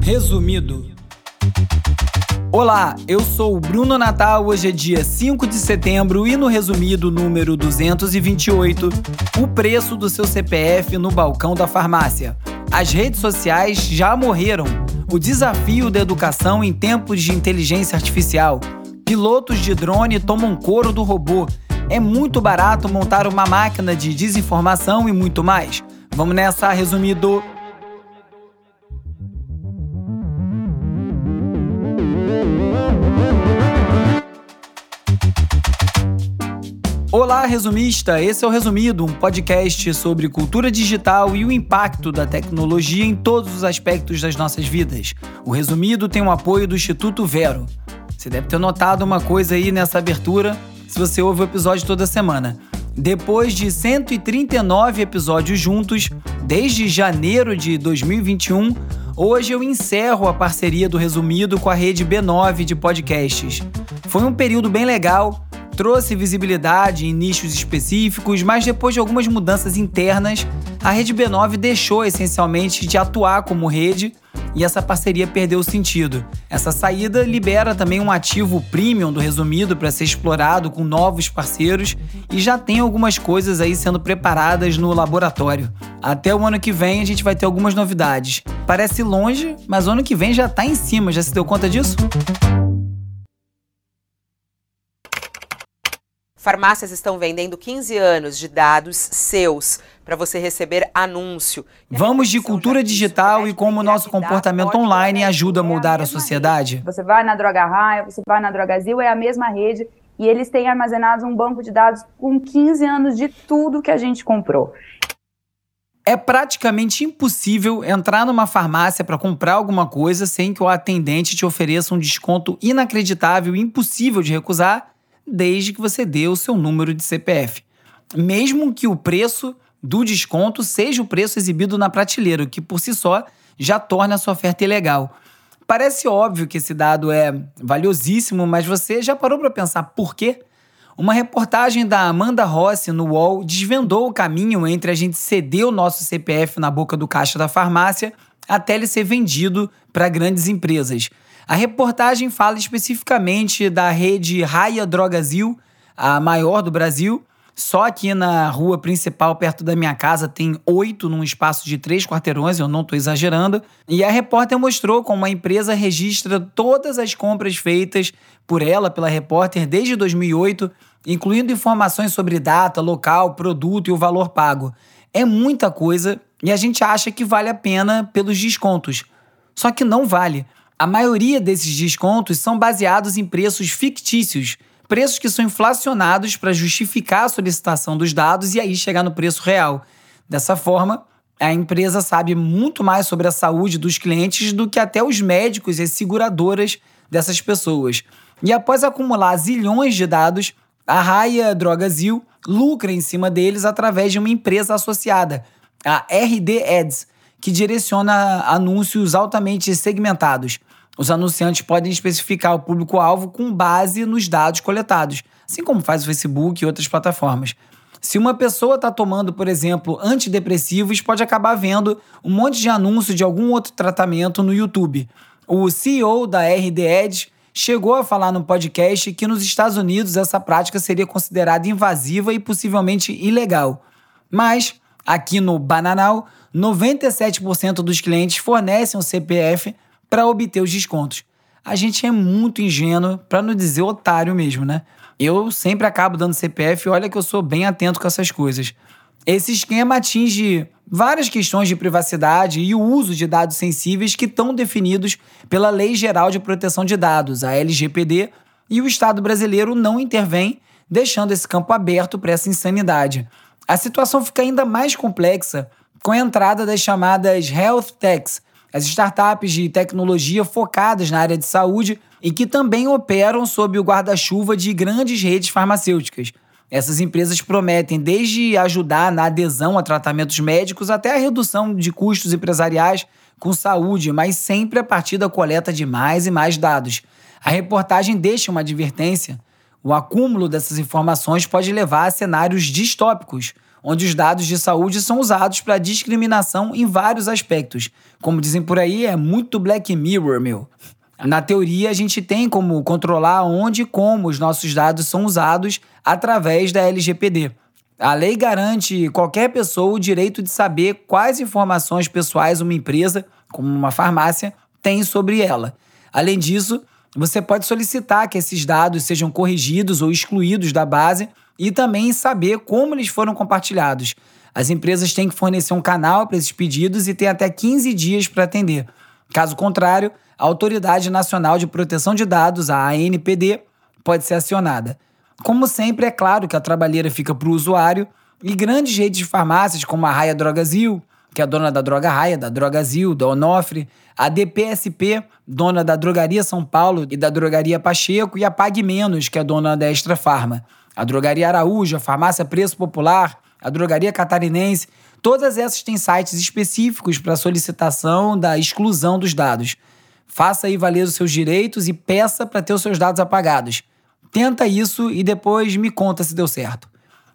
Resumido. Olá, eu sou o Bruno Natal. Hoje é dia 5 de setembro e no resumido número 228, o preço do seu CPF no balcão da farmácia. As redes sociais já morreram. O desafio da educação em tempos de inteligência artificial. Pilotos de drone tomam couro do robô. É muito barato montar uma máquina de desinformação e muito mais. Vamos nessa, resumido. Olá, resumista! Esse é o Resumido, um podcast sobre cultura digital e o impacto da tecnologia em todos os aspectos das nossas vidas. O Resumido tem o apoio do Instituto Vero. Você deve ter notado uma coisa aí nessa abertura, se você ouve o episódio toda semana. Depois de 139 episódios juntos, desde janeiro de 2021, hoje eu encerro a parceria do Resumido com a rede B9 de podcasts. Foi um período bem legal trouxe visibilidade em nichos específicos, mas depois de algumas mudanças internas, a rede B9 deixou essencialmente de atuar como rede e essa parceria perdeu sentido. Essa saída libera também um ativo premium do resumido para ser explorado com novos parceiros e já tem algumas coisas aí sendo preparadas no laboratório. Até o ano que vem a gente vai ter algumas novidades. Parece longe, mas o ano que vem já está em cima, já se deu conta disso? Farmácias estão vendendo 15 anos de dados seus para você receber anúncio. Vamos de cultura digital e como o nosso comportamento online ajuda a mudar a sociedade. Você vai na Droga Raia, você vai na Drogazil, é a mesma rede e eles têm armazenado um banco de dados com 15 anos de tudo que a gente comprou. É praticamente impossível entrar numa farmácia para comprar alguma coisa sem que o atendente te ofereça um desconto inacreditável e impossível de recusar desde que você dê o seu número de CPF. Mesmo que o preço do desconto seja o preço exibido na prateleira, o que por si só já torna a sua oferta ilegal. Parece óbvio que esse dado é valiosíssimo, mas você já parou para pensar por quê? Uma reportagem da Amanda Rossi no UOL desvendou o caminho entre a gente ceder o nosso CPF na boca do caixa da farmácia até ele ser vendido para grandes empresas. A reportagem fala especificamente da rede Raia Drogazil, a maior do Brasil. Só aqui na rua principal, perto da minha casa, tem oito num espaço de três quarteirões, eu não estou exagerando. E a repórter mostrou como a empresa registra todas as compras feitas por ela, pela repórter, desde 2008, incluindo informações sobre data, local, produto e o valor pago. É muita coisa e a gente acha que vale a pena pelos descontos. Só que não vale. A maioria desses descontos são baseados em preços fictícios, preços que são inflacionados para justificar a solicitação dos dados e aí chegar no preço real. Dessa forma, a empresa sabe muito mais sobre a saúde dos clientes do que até os médicos e seguradoras dessas pessoas. E após acumular zilhões de dados, a Raia Drogazil lucra em cima deles através de uma empresa associada, a RD Ads, que direciona anúncios altamente segmentados. Os anunciantes podem especificar o público-alvo com base nos dados coletados, assim como faz o Facebook e outras plataformas. Se uma pessoa está tomando, por exemplo, antidepressivos, pode acabar vendo um monte de anúncio de algum outro tratamento no YouTube. O CEO da RD chegou a falar no podcast que nos Estados Unidos essa prática seria considerada invasiva e possivelmente ilegal. Mas, aqui no Bananal, 97% dos clientes fornecem o CPF para obter os descontos. A gente é muito ingênuo, para não dizer otário mesmo, né? Eu sempre acabo dando CPF olha que eu sou bem atento com essas coisas. Esse esquema atinge várias questões de privacidade e o uso de dados sensíveis que estão definidos pela Lei Geral de Proteção de Dados, a LGPD, e o Estado brasileiro não intervém, deixando esse campo aberto para essa insanidade. A situação fica ainda mais complexa com a entrada das chamadas health techs, as startups de tecnologia focadas na área de saúde e que também operam sob o guarda-chuva de grandes redes farmacêuticas. Essas empresas prometem desde ajudar na adesão a tratamentos médicos até a redução de custos empresariais com saúde, mas sempre a partir da coleta de mais e mais dados. A reportagem deixa uma advertência. O acúmulo dessas informações pode levar a cenários distópicos, onde os dados de saúde são usados para discriminação em vários aspectos. Como dizem por aí, é muito Black Mirror, meu. Na teoria, a gente tem como controlar onde e como os nossos dados são usados através da LGPD. A lei garante qualquer pessoa o direito de saber quais informações pessoais uma empresa, como uma farmácia, tem sobre ela. Além disso, você pode solicitar que esses dados sejam corrigidos ou excluídos da base e também saber como eles foram compartilhados. As empresas têm que fornecer um canal para esses pedidos e têm até 15 dias para atender. Caso contrário, a Autoridade Nacional de Proteção de Dados, a ANPD, pode ser acionada. Como sempre, é claro que a trabalheira fica para o usuário e grandes redes de farmácias como a Raia Drogazil, que é a dona da Droga Raia, da Drogazil, da Onofre, a DPSP, dona da Drogaria São Paulo e da Drogaria Pacheco, e a Pague Menos, que é dona da Extra Farma. A Drogaria Araújo, a Farmácia Preço Popular, a Drogaria Catarinense, todas essas têm sites específicos para solicitação da exclusão dos dados. Faça aí valer os seus direitos e peça para ter os seus dados apagados. Tenta isso e depois me conta se deu certo.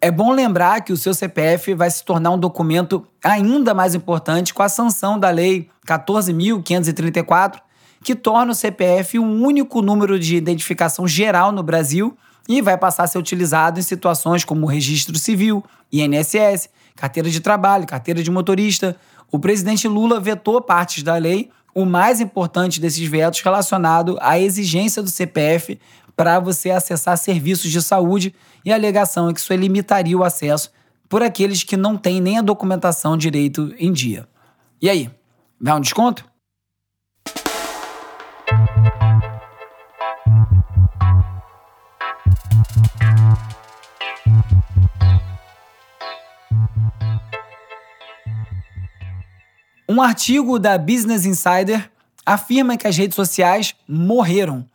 É bom lembrar que o seu CPF vai se tornar um documento ainda mais importante com a sanção da Lei 14.534, que torna o CPF um único número de identificação geral no Brasil e vai passar a ser utilizado em situações como registro civil, INSS, carteira de trabalho, carteira de motorista. O presidente Lula vetou partes da lei o mais importante desses vetos relacionado à exigência do CPF para você acessar serviços de saúde e a alegação é que isso limitaria o acesso por aqueles que não têm nem a documentação direito em dia. E aí, vai um desconto? Um artigo da Business Insider afirma que as redes sociais morreram,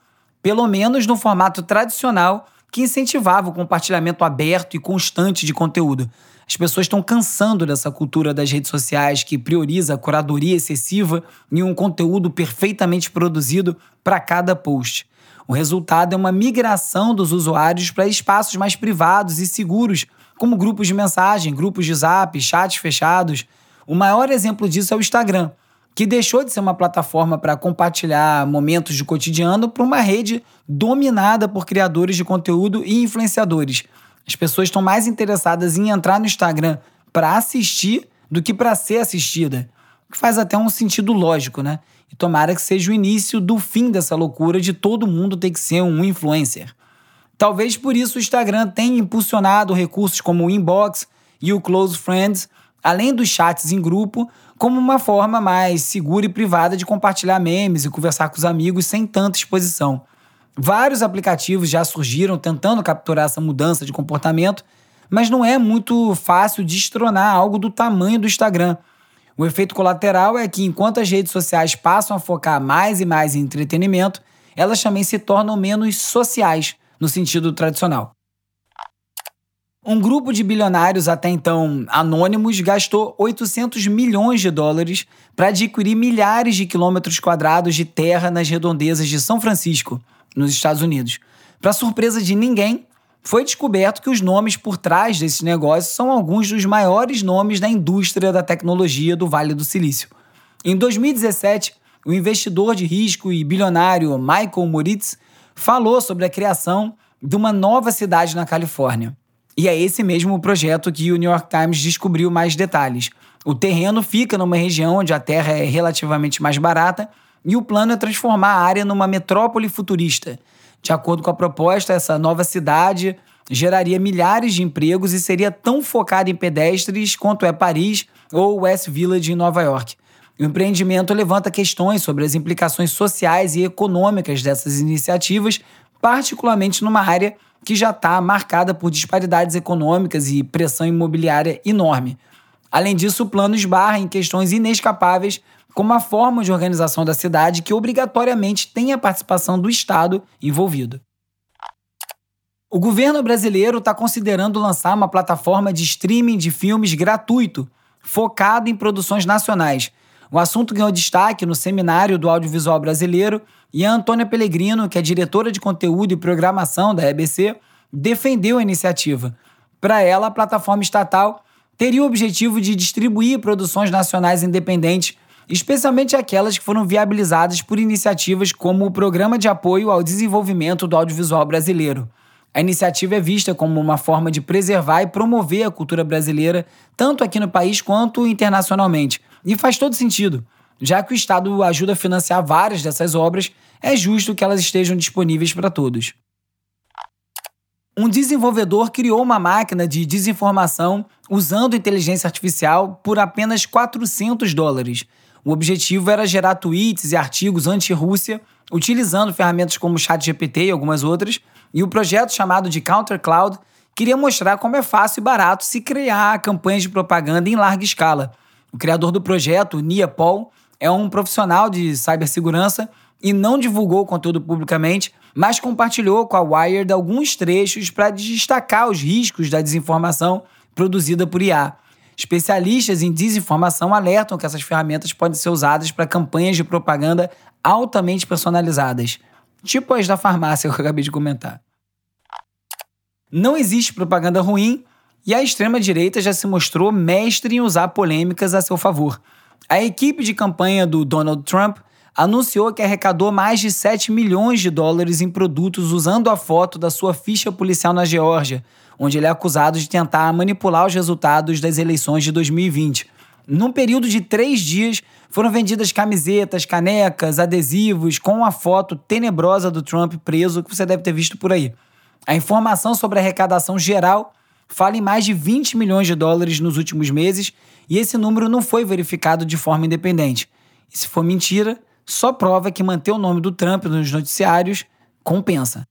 pelo menos no formato tradicional que incentivava o compartilhamento aberto e constante de conteúdo. As pessoas estão cansando dessa cultura das redes sociais que prioriza a curadoria excessiva em um conteúdo perfeitamente produzido para cada post. O resultado é uma migração dos usuários para espaços mais privados e seguros, como grupos de mensagem, grupos de zap, chats fechados. O maior exemplo disso é o Instagram, que deixou de ser uma plataforma para compartilhar momentos de cotidiano para uma rede dominada por criadores de conteúdo e influenciadores. As pessoas estão mais interessadas em entrar no Instagram para assistir do que para ser assistida, o que faz até um sentido lógico, né? E tomara que seja o início do fim dessa loucura de todo mundo ter que ser um influencer. Talvez por isso o Instagram tenha impulsionado recursos como o Inbox e o Close Friends além dos chats em grupo, como uma forma mais segura e privada de compartilhar memes e conversar com os amigos sem tanta exposição. Vários aplicativos já surgiram tentando capturar essa mudança de comportamento, mas não é muito fácil destronar algo do tamanho do Instagram. O efeito colateral é que, enquanto as redes sociais passam a focar mais e mais em entretenimento, elas também se tornam menos sociais, no sentido tradicional. Um grupo de bilionários até então anônimos gastou 800 milhões de dólares para adquirir milhares de quilômetros quadrados de terra nas redondezas de São Francisco, nos Estados Unidos. Para surpresa de ninguém, foi descoberto que os nomes por trás desses negócios são alguns dos maiores nomes da indústria da tecnologia do Vale do Silício. Em 2017, o investidor de risco e bilionário Michael Moritz falou sobre a criação de uma nova cidade na Califórnia. E é esse mesmo projeto que o New York Times descobriu mais detalhes. O terreno fica numa região onde a terra é relativamente mais barata e o plano é transformar a área numa metrópole futurista. De acordo com a proposta, essa nova cidade geraria milhares de empregos e seria tão focada em pedestres quanto é Paris ou West Village em Nova York. O empreendimento levanta questões sobre as implicações sociais e econômicas dessas iniciativas, particularmente numa área que já está marcada por disparidades econômicas e pressão imobiliária enorme. Além disso, o plano esbarra em questões inescapáveis, como a forma de organização da cidade que obrigatoriamente tem a participação do Estado envolvido. O governo brasileiro está considerando lançar uma plataforma de streaming de filmes gratuito, focado em produções nacionais. O assunto ganhou destaque no seminário do audiovisual brasileiro e a Antônia Pellegrino, que é diretora de conteúdo e programação da EBC, defendeu a iniciativa. Para ela, a plataforma estatal teria o objetivo de distribuir produções nacionais independentes, especialmente aquelas que foram viabilizadas por iniciativas como o Programa de Apoio ao Desenvolvimento do Audiovisual Brasileiro. A iniciativa é vista como uma forma de preservar e promover a cultura brasileira, tanto aqui no país quanto internacionalmente. E faz todo sentido. Já que o Estado ajuda a financiar várias dessas obras, é justo que elas estejam disponíveis para todos. Um desenvolvedor criou uma máquina de desinformação usando inteligência artificial por apenas 400 dólares. O objetivo era gerar tweets e artigos anti-Rússia, utilizando ferramentas como ChatGPT e algumas outras, e o projeto chamado de Counter Cloud queria mostrar como é fácil e barato se criar campanhas de propaganda em larga escala. O criador do projeto, Nia Paul, é um profissional de cibersegurança e não divulgou o conteúdo publicamente, mas compartilhou com a Wired alguns trechos para destacar os riscos da desinformação produzida por IA. Especialistas em desinformação alertam que essas ferramentas podem ser usadas para campanhas de propaganda altamente personalizadas, tipo as da farmácia que eu acabei de comentar. Não existe propaganda ruim e a extrema-direita já se mostrou mestre em usar polêmicas a seu favor. A equipe de campanha do Donald Trump anunciou que arrecadou mais de 7 milhões de dólares em produtos usando a foto da sua ficha policial na Geórgia, onde ele é acusado de tentar manipular os resultados das eleições de 2020. Num período de três dias, foram vendidas camisetas, canecas, adesivos com a foto tenebrosa do Trump preso que você deve ter visto por aí. A informação sobre a arrecadação geral fala em mais de 20 milhões de dólares nos últimos meses e esse número não foi verificado de forma independente. E se for mentira, só prova que manter o nome do Trump nos noticiários compensa.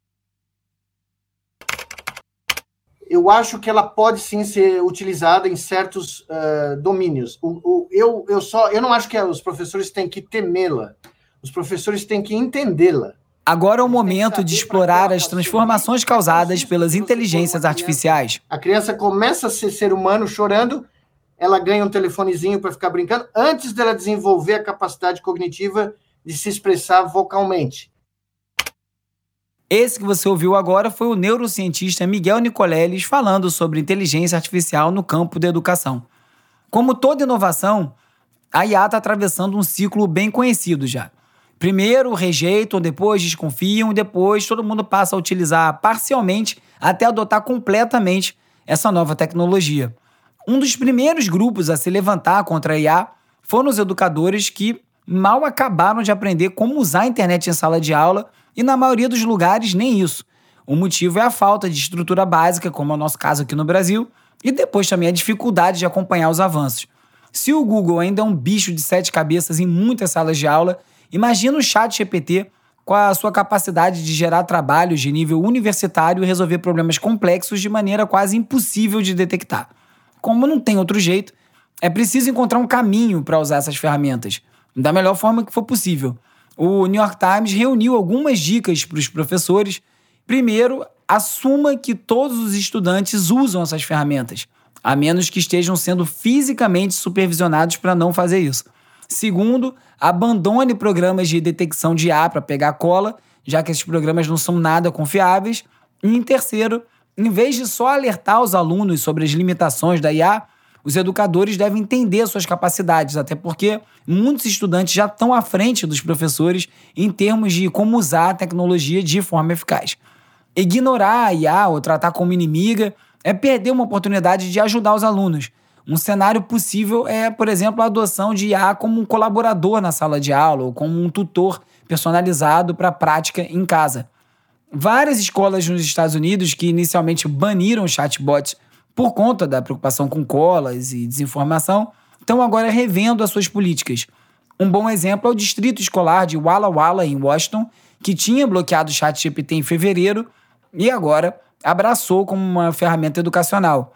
Eu acho que ela pode sim ser utilizada em certos uh, domínios. O, o, eu, eu, só, eu não acho que os professores têm que temê-la. Os professores têm que entendê-la. Agora é o momento de explorar as transformações causadas pelas inteligências artificiais. A criança começa a ser ser humano chorando, ela ganha um telefonezinho para ficar brincando, antes dela desenvolver a capacidade cognitiva de se expressar vocalmente. Esse que você ouviu agora foi o neurocientista Miguel Nicoleles falando sobre inteligência artificial no campo da educação. Como toda inovação, a IA está atravessando um ciclo bem conhecido já. Primeiro rejeitam, depois desconfiam depois todo mundo passa a utilizar parcialmente até adotar completamente essa nova tecnologia. Um dos primeiros grupos a se levantar contra a IA foram os educadores que mal acabaram de aprender como usar a internet em sala de aula e, na maioria dos lugares, nem isso. O motivo é a falta de estrutura básica, como é o nosso caso aqui no Brasil, e depois também a dificuldade de acompanhar os avanços. Se o Google ainda é um bicho de sete cabeças em muitas salas de aula, imagina o chat GPT com a sua capacidade de gerar trabalhos de nível universitário e resolver problemas complexos de maneira quase impossível de detectar. Como não tem outro jeito, é preciso encontrar um caminho para usar essas ferramentas da melhor forma que for possível. O New York Times reuniu algumas dicas para os professores. Primeiro, assuma que todos os estudantes usam essas ferramentas, a menos que estejam sendo fisicamente supervisionados para não fazer isso. Segundo, abandone programas de detecção de IA para pegar cola, já que esses programas não são nada confiáveis. E em terceiro, em vez de só alertar os alunos sobre as limitações da IA, os educadores devem entender suas capacidades, até porque muitos estudantes já estão à frente dos professores em termos de como usar a tecnologia de forma eficaz. Ignorar a IA ou tratar como inimiga é perder uma oportunidade de ajudar os alunos. Um cenário possível é, por exemplo, a adoção de IA como um colaborador na sala de aula ou como um tutor personalizado para a prática em casa. Várias escolas nos Estados Unidos que inicialmente baniram chatbots por conta da preocupação com colas e desinformação, estão agora revendo as suas políticas. Um bom exemplo é o distrito escolar de Walla Walla, em Washington, que tinha bloqueado o ChatGPT em fevereiro e agora abraçou como uma ferramenta educacional.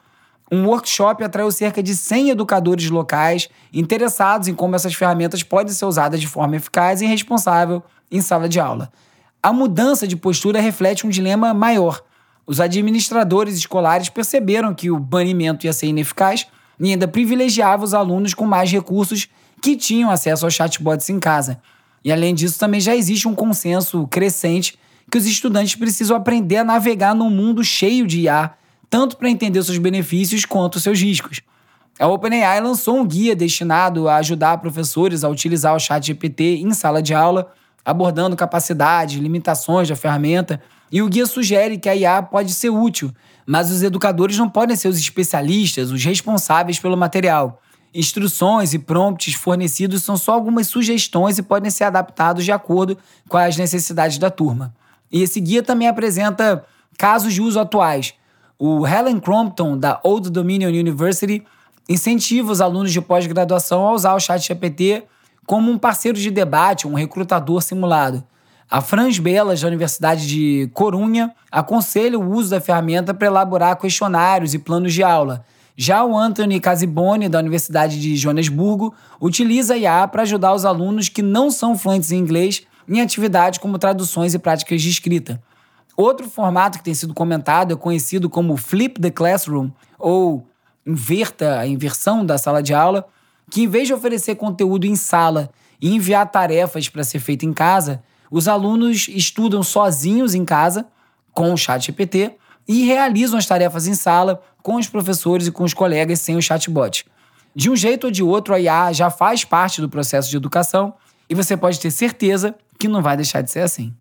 Um workshop atraiu cerca de 100 educadores locais interessados em como essas ferramentas podem ser usadas de forma eficaz e responsável em sala de aula. A mudança de postura reflete um dilema maior os administradores escolares perceberam que o banimento ia ser ineficaz e ainda privilegiava os alunos com mais recursos que tinham acesso aos chatbots em casa. E além disso, também já existe um consenso crescente que os estudantes precisam aprender a navegar num mundo cheio de IA, tanto para entender seus benefícios quanto seus riscos. A OpenAI lançou um guia destinado a ajudar professores a utilizar o chat GPT em sala de aula, abordando capacidades, limitações da ferramenta, e o guia sugere que a IA pode ser útil, mas os educadores não podem ser os especialistas, os responsáveis pelo material. Instruções e prompts fornecidos são só algumas sugestões e podem ser adaptados de acordo com as necessidades da turma. E esse guia também apresenta casos de uso atuais. O Helen Crompton, da Old Dominion University, incentiva os alunos de pós-graduação a usar o ChatGPT como um parceiro de debate, um recrutador simulado. A Franz Belas, da Universidade de Corunha, aconselha o uso da ferramenta para elaborar questionários e planos de aula. Já o Anthony Casiboni, da Universidade de Joanesburgo, utiliza a IA para ajudar os alunos que não são fluentes em inglês em atividades como traduções e práticas de escrita. Outro formato que tem sido comentado é conhecido como Flip the Classroom, ou inverta a inversão da sala de aula, que em vez de oferecer conteúdo em sala e enviar tarefas para ser feito em casa, os alunos estudam sozinhos em casa com o chat GPT e realizam as tarefas em sala com os professores e com os colegas sem o chatbot. De um jeito ou de outro, a IA já faz parte do processo de educação e você pode ter certeza que não vai deixar de ser assim.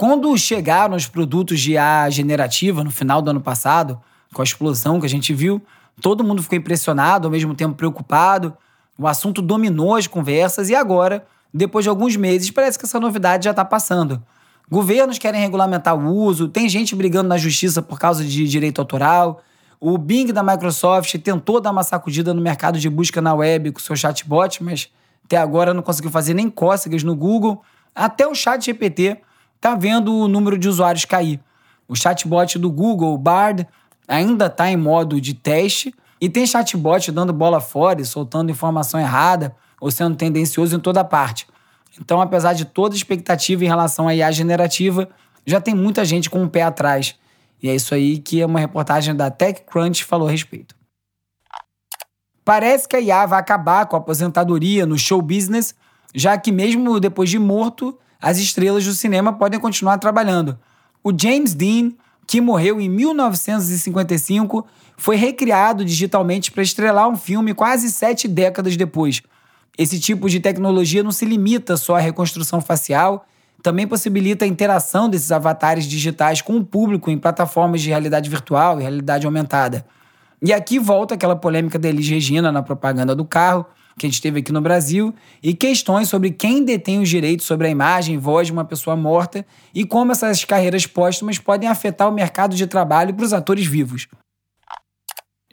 Quando chegaram os produtos de IA generativa no final do ano passado, com a explosão que a gente viu, todo mundo ficou impressionado, ao mesmo tempo preocupado. O assunto dominou as conversas e agora, depois de alguns meses, parece que essa novidade já está passando. Governos querem regulamentar o uso, tem gente brigando na justiça por causa de direito autoral. O Bing da Microsoft tentou dar uma sacudida no mercado de busca na web com seu chatbot, mas até agora não conseguiu fazer nem cócegas no Google. Até o chat GPT está vendo o número de usuários cair. O chatbot do Google, o Bard, ainda está em modo de teste e tem chatbot dando bola fora e soltando informação errada ou sendo tendencioso em toda parte. Então, apesar de toda expectativa em relação à IA generativa, já tem muita gente com um pé atrás. E é isso aí que uma reportagem da TechCrunch falou a respeito. Parece que a IA vai acabar com a aposentadoria no show business, já que mesmo depois de morto, as estrelas do cinema podem continuar trabalhando. O James Dean, que morreu em 1955, foi recriado digitalmente para estrelar um filme quase sete décadas depois. Esse tipo de tecnologia não se limita só à reconstrução facial, também possibilita a interação desses avatares digitais com o público em plataformas de realidade virtual e realidade aumentada. E aqui volta aquela polêmica da Elis Regina na propaganda do carro, que a gente teve aqui no Brasil, e questões sobre quem detém os direitos sobre a imagem e voz de uma pessoa morta e como essas carreiras póstumas podem afetar o mercado de trabalho para os atores vivos.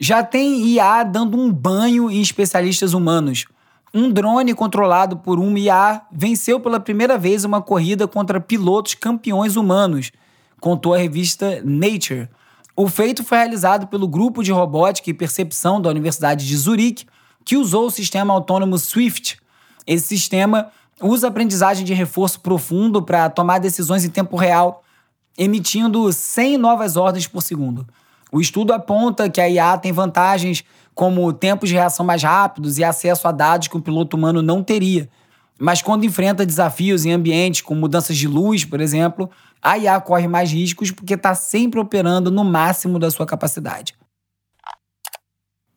Já tem IA dando um banho em especialistas humanos. Um drone controlado por um IA venceu pela primeira vez uma corrida contra pilotos campeões humanos, contou a revista Nature. O feito foi realizado pelo grupo de robótica e percepção da Universidade de Zurique que usou o sistema autônomo Swift. Esse sistema usa aprendizagem de reforço profundo para tomar decisões em tempo real, emitindo 100 novas ordens por segundo. O estudo aponta que a IA tem vantagens como tempos de reação mais rápidos e acesso a dados que o piloto humano não teria. Mas quando enfrenta desafios em ambientes com mudanças de luz, por exemplo, a IA corre mais riscos porque está sempre operando no máximo da sua capacidade.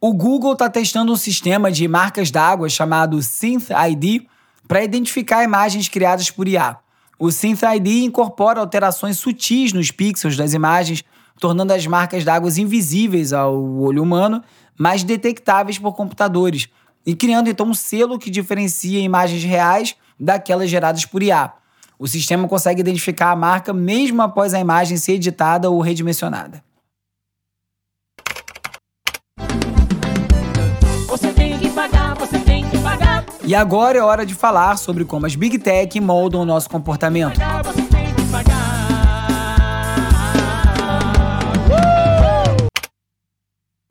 O Google está testando um sistema de marcas d'água chamado Synth ID para identificar imagens criadas por IA. O Synth ID incorpora alterações sutis nos pixels das imagens, tornando as marcas d'água invisíveis ao olho humano, mas detectáveis por computadores, e criando então um selo que diferencia imagens reais daquelas geradas por IA. O sistema consegue identificar a marca mesmo após a imagem ser editada ou redimensionada. E agora é hora de falar sobre como as Big Tech moldam o nosso comportamento.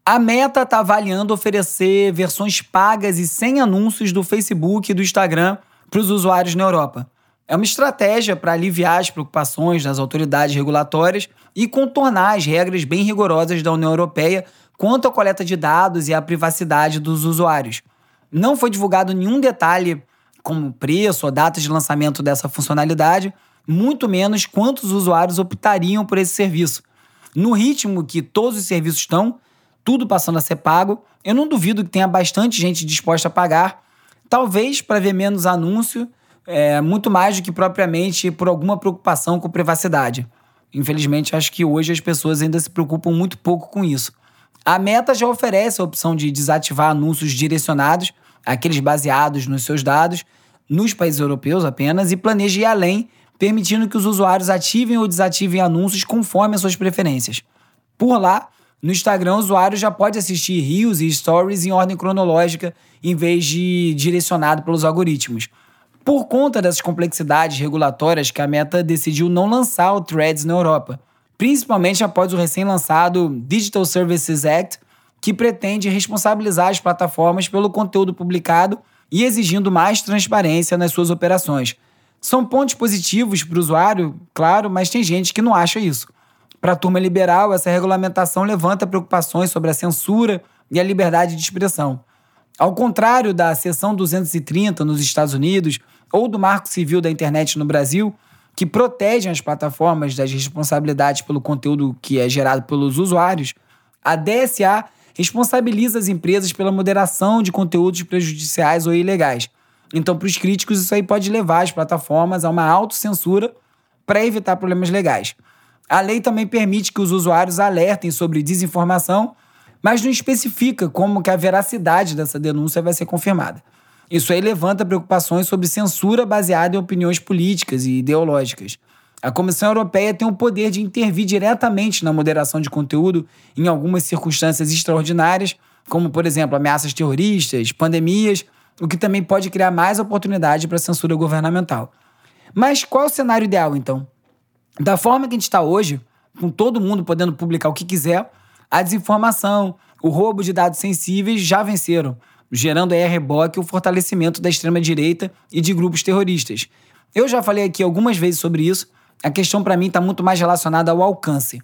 A Meta está avaliando oferecer versões pagas e sem anúncios do Facebook e do Instagram para os usuários na Europa. É uma estratégia para aliviar as preocupações das autoridades regulatórias e contornar as regras bem rigorosas da União Europeia quanto à coleta de dados e à privacidade dos usuários. Não foi divulgado nenhum detalhe como preço ou data de lançamento dessa funcionalidade, muito menos quantos usuários optariam por esse serviço. No ritmo que todos os serviços estão, tudo passando a ser pago, eu não duvido que tenha bastante gente disposta a pagar, talvez para ver menos anúncio, é, muito mais do que propriamente por alguma preocupação com privacidade. Infelizmente, acho que hoje as pessoas ainda se preocupam muito pouco com isso. A Meta já oferece a opção de desativar anúncios direcionados, aqueles baseados nos seus dados, nos países europeus apenas, e planeja ir além, permitindo que os usuários ativem ou desativem anúncios conforme as suas preferências. Por lá, no Instagram, o usuário já pode assistir Reels e Stories em ordem cronológica, em vez de direcionado pelos algoritmos. Por conta dessas complexidades regulatórias que a Meta decidiu não lançar o Threads na Europa, principalmente após o recém-lançado Digital Services Act, que pretende responsabilizar as plataformas pelo conteúdo publicado e exigindo mais transparência nas suas operações. São pontos positivos para o usuário, claro, mas tem gente que não acha isso. Para a turma liberal, essa regulamentação levanta preocupações sobre a censura e a liberdade de expressão. Ao contrário da seção 230 nos Estados Unidos ou do Marco Civil da Internet no Brasil, que protegem as plataformas das responsabilidades pelo conteúdo que é gerado pelos usuários, a DSA responsabiliza as empresas pela moderação de conteúdos prejudiciais ou ilegais. Então, para os críticos, isso aí pode levar as plataformas a uma autocensura para evitar problemas legais. A lei também permite que os usuários alertem sobre desinformação, mas não especifica como que a veracidade dessa denúncia vai ser confirmada. Isso aí levanta preocupações sobre censura baseada em opiniões políticas e ideológicas. A Comissão Europeia tem o poder de intervir diretamente na moderação de conteúdo em algumas circunstâncias extraordinárias, como, por exemplo, ameaças terroristas, pandemias, o que também pode criar mais oportunidade para censura governamental. Mas qual é o cenário ideal, então? Da forma que a gente está hoje, com todo mundo podendo publicar o que quiser, a desinformação, o roubo de dados sensíveis já venceram, gerando aí a reboque o fortalecimento da extrema-direita e de grupos terroristas. Eu já falei aqui algumas vezes sobre isso, a questão para mim está muito mais relacionada ao alcance.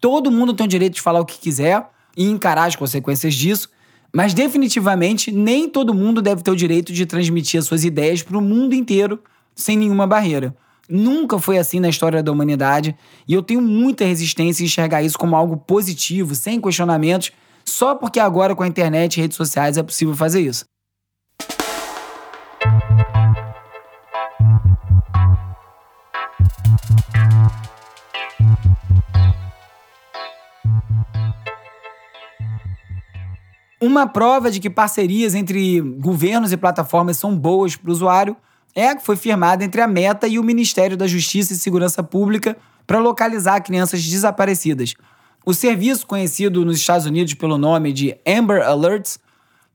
Todo mundo tem o direito de falar o que quiser e encarar as consequências disso, mas definitivamente nem todo mundo deve ter o direito de transmitir as suas ideias para o mundo inteiro sem nenhuma barreira. Nunca foi assim na história da humanidade e eu tenho muita resistência em enxergar isso como algo positivo, sem questionamentos, só porque agora com a internet e redes sociais é possível fazer isso. Uma prova de que parcerias entre governos e plataformas são boas para o usuário é a que foi firmada entre a Meta e o Ministério da Justiça e Segurança Pública para localizar crianças desaparecidas. O serviço, conhecido nos Estados Unidos pelo nome de Amber Alerts,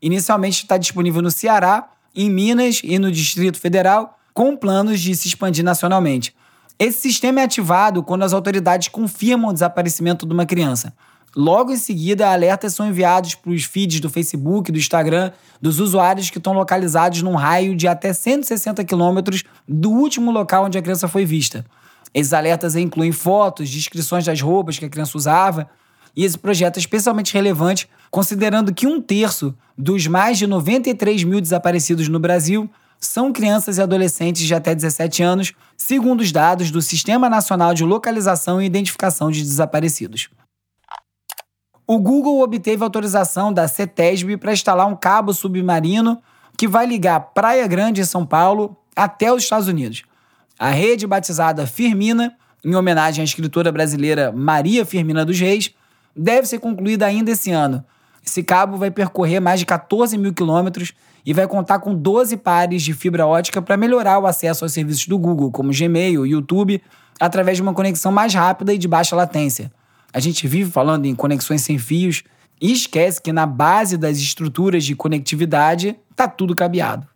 inicialmente está disponível no Ceará, em Minas e no Distrito Federal, com planos de se expandir nacionalmente. Esse sistema é ativado quando as autoridades confirmam o desaparecimento de uma criança. Logo em seguida, alertas são enviados para os feeds do Facebook, do Instagram, dos usuários que estão localizados num raio de até 160 quilômetros do último local onde a criança foi vista. Esses alertas incluem fotos, descrições das roupas que a criança usava, e esse projeto é especialmente relevante considerando que um terço dos mais de 93 mil desaparecidos no Brasil são crianças e adolescentes de até 17 anos, segundo os dados do Sistema Nacional de Localização e Identificação de Desaparecidos. O Google obteve autorização da CETESB para instalar um cabo submarino que vai ligar Praia Grande, em São Paulo, até os Estados Unidos. A rede, batizada Firmina, em homenagem à escritora brasileira Maria Firmina dos Reis, deve ser concluída ainda esse ano. Esse cabo vai percorrer mais de 14 mil quilômetros e vai contar com 12 pares de fibra ótica para melhorar o acesso aos serviços do Google, como Gmail e YouTube, através de uma conexão mais rápida e de baixa latência. A gente vive falando em conexões sem fios e esquece que na base das estruturas de conectividade está tudo cabeado.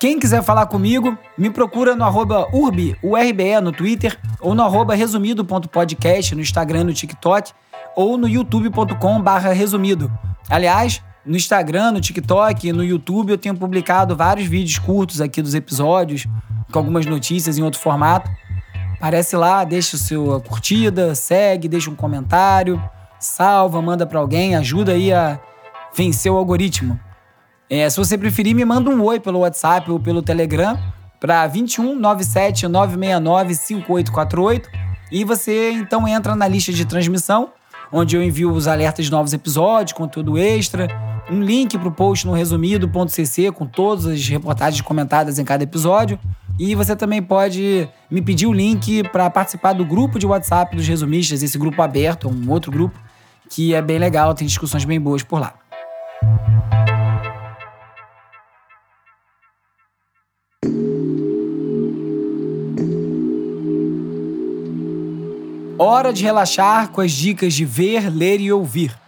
Quem quiser falar comigo, me procura no arroba urbi, URBE no Twitter, ou no arroba resumido.podcast no Instagram no TikTok, ou no youtube.com resumido. Aliás, no Instagram, no TikTok e no YouTube eu tenho publicado vários vídeos curtos aqui dos episódios, com algumas notícias em outro formato. Aparece lá, deixa sua curtida, segue, deixa um comentário, salva, manda para alguém, ajuda aí a vencer o algoritmo. É, se você preferir, me manda um oi pelo WhatsApp ou pelo Telegram para 21 97 969 5848 e você então entra na lista de transmissão, onde eu envio os alertas de novos episódios, conteúdo extra, um link para o post no resumido.cc com todas as reportagens comentadas em cada episódio e você também pode me pedir o link para participar do grupo de WhatsApp dos resumistas, esse grupo aberto, um outro grupo, que é bem legal, tem discussões bem boas por lá. Hora de relaxar com as dicas de ver, ler e ouvir.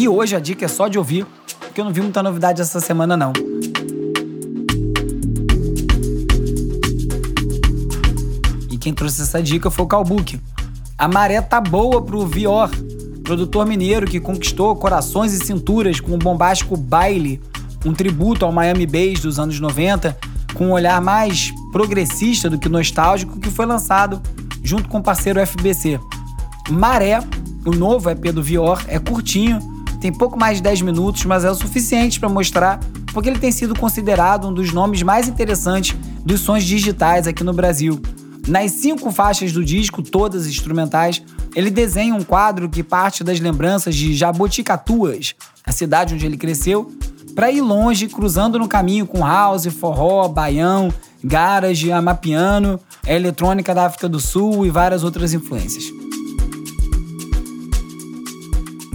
E hoje a dica é só de ouvir porque eu não vi muita novidade essa semana, não. E quem trouxe essa dica foi o Calbuque. A maré tá boa pro Vior, produtor mineiro que conquistou corações e cinturas com o bombástico Baile, um tributo ao Miami Bass dos anos 90, com um olhar mais progressista do que nostálgico, que foi lançado junto com o parceiro FBC. Maré, o novo EP do Vior, é curtinho, tem pouco mais de 10 minutos, mas é o suficiente para mostrar porque ele tem sido considerado um dos nomes mais interessantes dos sons digitais aqui no Brasil. Nas cinco faixas do disco, todas instrumentais, ele desenha um quadro que parte das lembranças de Jaboticatuas, a cidade onde ele cresceu, para ir longe, cruzando no caminho com house, forró, baião, garage, amapiano, a eletrônica da África do Sul e várias outras influências.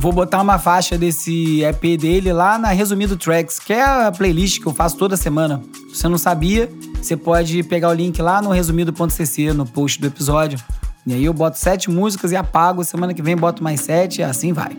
Vou botar uma faixa desse EP dele lá na Resumido Tracks, que é a playlist que eu faço toda semana. Se você não sabia, você pode pegar o link lá no resumido.cc, no post do episódio. E aí eu boto sete músicas e apago. Semana que vem boto mais sete e assim vai.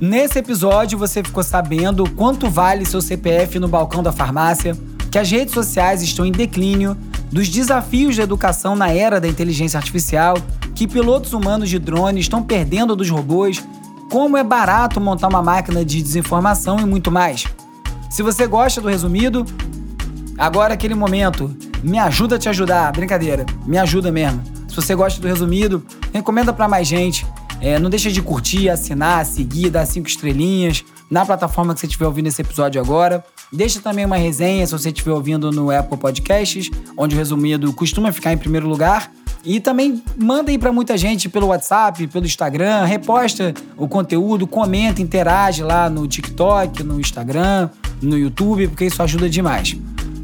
Nesse episódio você ficou sabendo quanto vale seu CPF no balcão da farmácia, que as redes sociais estão em declínio, dos desafios da educação na era da inteligência artificial que pilotos humanos de drones estão perdendo dos robôs, como é barato montar uma máquina de desinformação e muito mais. Se você gosta do resumido, agora aquele momento. Me ajuda a te ajudar. Brincadeira, me ajuda mesmo. Se você gosta do resumido, recomenda para mais gente. É, não deixa de curtir, assinar, seguir, dar cinco estrelinhas na plataforma que você estiver ouvindo esse episódio agora. Deixa também uma resenha se você estiver ouvindo no Apple Podcasts, onde o resumido costuma ficar em primeiro lugar. E também manda aí para muita gente pelo WhatsApp, pelo Instagram, reposta o conteúdo, comenta, interage lá no TikTok, no Instagram, no YouTube, porque isso ajuda demais.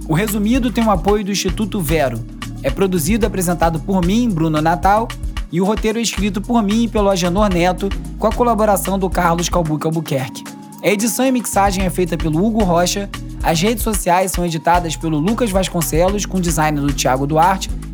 O resumido tem o apoio do Instituto Vero. É produzido e apresentado por mim, Bruno Natal, e o roteiro é escrito por mim e pelo Agenor Neto, com a colaboração do Carlos Calbuque Albuquerque. A edição e mixagem é feita pelo Hugo Rocha as redes sociais são editadas pelo Lucas Vasconcelos, com design do Thiago Duarte